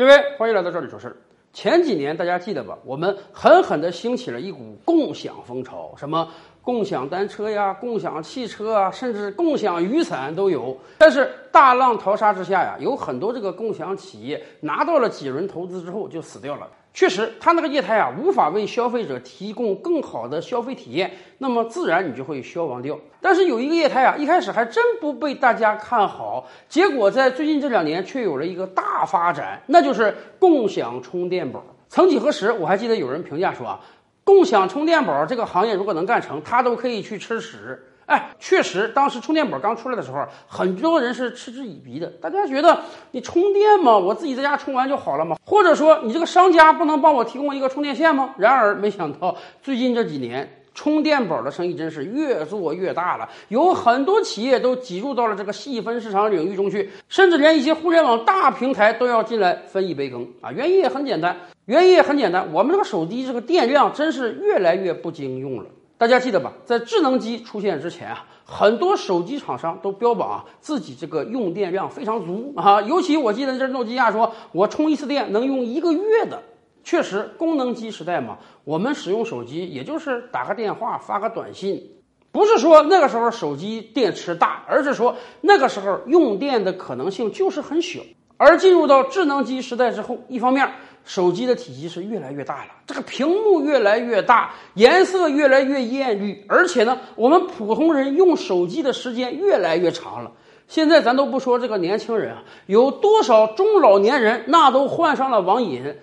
各位，欢迎来到这里说事儿。前几年大家记得吧？我们狠狠地兴起了一股共享风潮，什么共享单车呀、共享汽车啊，甚至共享雨伞都有。但是大浪淘沙之下呀，有很多这个共享企业拿到了几轮投资之后就死掉了。确实，它那个业态啊，无法为消费者提供更好的消费体验，那么自然你就会消亡掉。但是有一个业态啊，一开始还真不被大家看好，结果在最近这两年却有了一个大发展，那就是共享充电宝。曾几何时，我还记得有人评价说啊，共享充电宝这个行业如果能干成，他都可以去吃屎。哎，确实，当时充电宝刚出来的时候，很多人是嗤之以鼻的。大家觉得你充电吗？我自己在家充完就好了吗？或者说，你这个商家不能帮我提供一个充电线吗？然而，没想到最近这几年，充电宝的生意真是越做越大了，有很多企业都挤入到了这个细分市场领域中去，甚至连一些互联网大平台都要进来分一杯羹啊！原因也很简单，原因也很简单，我们这个手机这个电量真是越来越不经用了。大家记得吧？在智能机出现之前啊，很多手机厂商都标榜啊自己这个用电量非常足啊。尤其我记得这诺基亚说，我充一次电能用一个月的。确实，功能机时代嘛，我们使用手机也就是打个电话、发个短信，不是说那个时候手机电池大，而是说那个时候用电的可能性就是很小。而进入到智能机时代之后，一方面。手机的体积是越来越大了，这个屏幕越来越大，颜色越来越艳丽，而且呢，我们普通人用手机的时间越来越长了。现在咱都不说这个年轻人啊，有多少中老年人那都患上了网瘾，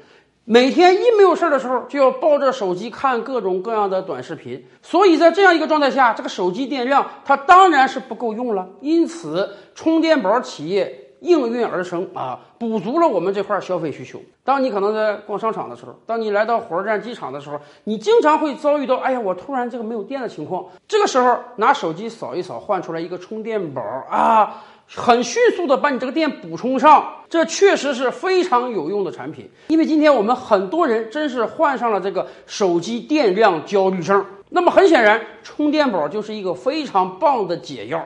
每天一没有事儿的时候就要抱着手机看各种各样的短视频。所以在这样一个状态下，这个手机电量它当然是不够用了。因此，充电宝企业。应运而生啊，补足了我们这块消费需求。当你可能在逛商场的时候，当你来到火车站、机场的时候，你经常会遭遇到，哎呀，我突然这个没有电的情况。这个时候拿手机扫一扫，换出来一个充电宝啊，很迅速的把你这个电补充上。这确实是非常有用的产品。因为今天我们很多人真是患上了这个手机电量焦虑症。那么很显然，充电宝就是一个非常棒的解药。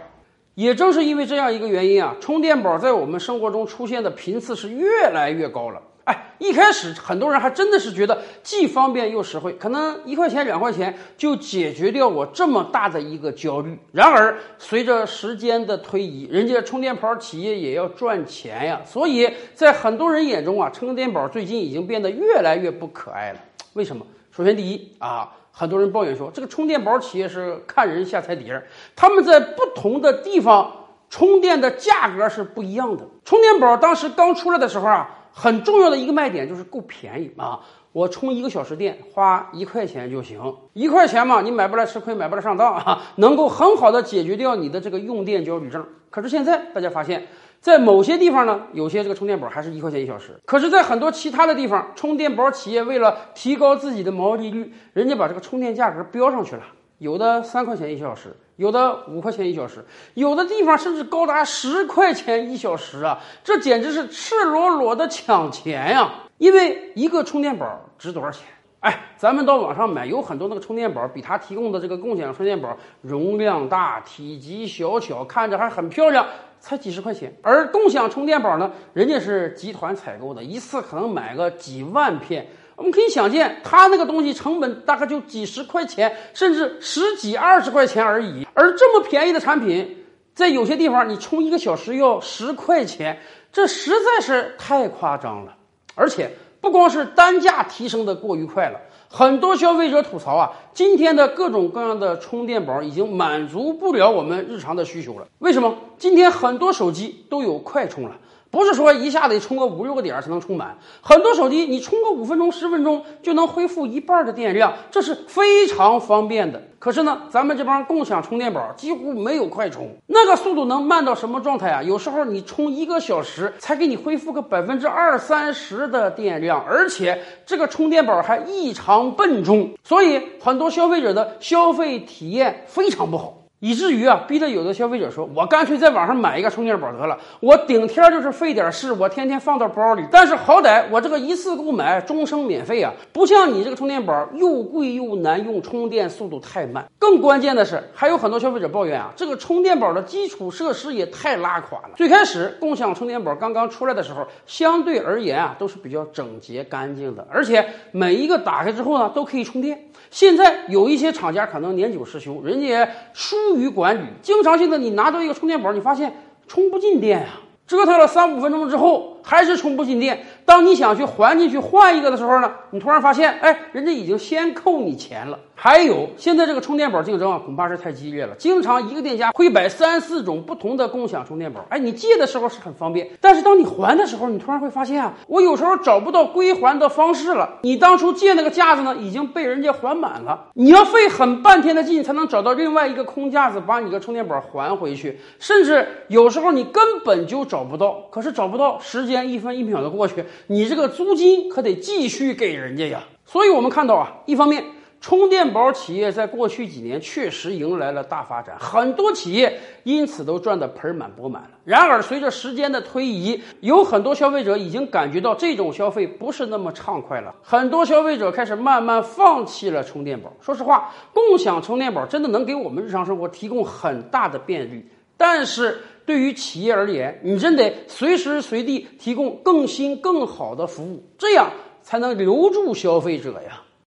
也正是因为这样一个原因啊，充电宝在我们生活中出现的频次是越来越高了。哎，一开始很多人还真的是觉得既方便又实惠，可能一块钱两块钱就解决掉我这么大的一个焦虑。然而，随着时间的推移，人家充电宝企业也要赚钱呀，所以在很多人眼中啊，充电宝最近已经变得越来越不可爱了。为什么？首先，第一啊。很多人抱怨说，这个充电宝企业是看人下菜碟儿，他们在不同的地方充电的价格是不一样的。充电宝当时刚出来的时候啊，很重要的一个卖点就是够便宜啊，我充一个小时电花一块钱就行，一块钱嘛，你买不来吃亏，买不来上当啊，能够很好的解决掉你的这个用电焦虑症。可是现在大家发现。在某些地方呢，有些这个充电宝还是一块钱一小时。可是，在很多其他的地方，充电宝企业为了提高自己的毛利率，人家把这个充电价格标上去了。有的三块钱一小时，有的五块钱一小时，有的地方甚至高达十块钱一小时啊！这简直是赤裸裸的抢钱呀！因为一个充电宝值多少钱？哎，咱们到网上买，有很多那个充电宝比它提供的这个共享充电宝容量大、体积小巧，看着还很漂亮。才几十块钱，而共享充电宝呢，人家是集团采购的，一次可能买个几万片。我们可以想见，它那个东西成本大概就几十块钱，甚至十几二十块钱而已。而这么便宜的产品，在有些地方你充一个小时要十块钱，这实在是太夸张了。而且不光是单价提升的过于快了。很多消费者吐槽啊，今天的各种各样的充电宝已经满足不了我们日常的需求了。为什么？今天很多手机都有快充了。不是说一下子充个五六个点才能充满，很多手机你充个五分钟、十分钟就能恢复一半的电量，这是非常方便的。可是呢，咱们这帮共享充电宝几乎没有快充，那个速度能慢到什么状态啊？有时候你充一个小时才给你恢复个百分之二三十的电量，而且这个充电宝还异常笨重，所以很多消费者的消费体验非常不好。以至于啊，逼得有的消费者说：“我干脆在网上买一个充电宝得了，我顶天就是费点事，我天天放到包里。但是好歹我这个一次购买，终生免费啊！不像你这个充电宝又贵又难用，充电速度太慢。更关键的是，还有很多消费者抱怨啊，这个充电宝的基础设施也太拉垮了。最开始共享充电宝刚刚出来的时候，相对而言啊，都是比较整洁干净的，而且每一个打开之后呢，都可以充电。现在有一些厂家可能年久失修，人家疏于管理，经常性的你拿到一个充电宝，你发现充不进电啊，折腾了三五分钟之后还是充不进电。当你想去还进去换一个的时候呢，你突然发现，哎，人家已经先扣你钱了。还有，现在这个充电宝竞争啊，恐怕是太激烈了。经常一个店家会摆三四种不同的共享充电宝。哎，你借的时候是很方便，但是当你还的时候，你突然会发现啊，我有时候找不到归还的方式了。你当初借那个架子呢，已经被人家还满了，你要费很半天的劲才能找到另外一个空架子，把你的充电宝还回去。甚至有时候你根本就找不到，可是找不到，时间一分一秒的过去，你这个租金可得继续给人家呀。所以我们看到啊，一方面。充电宝企业在过去几年确实迎来了大发展，很多企业因此都赚得盆满钵满了。然而，随着时间的推移，有很多消费者已经感觉到这种消费不是那么畅快了。很多消费者开始慢慢放弃了充电宝。说实话，共享充电宝真的能给我们日常生活提供很大的便利，但是对于企业而言，你真得随时随地提供更新更好的服务，这样才能留住消费者呀。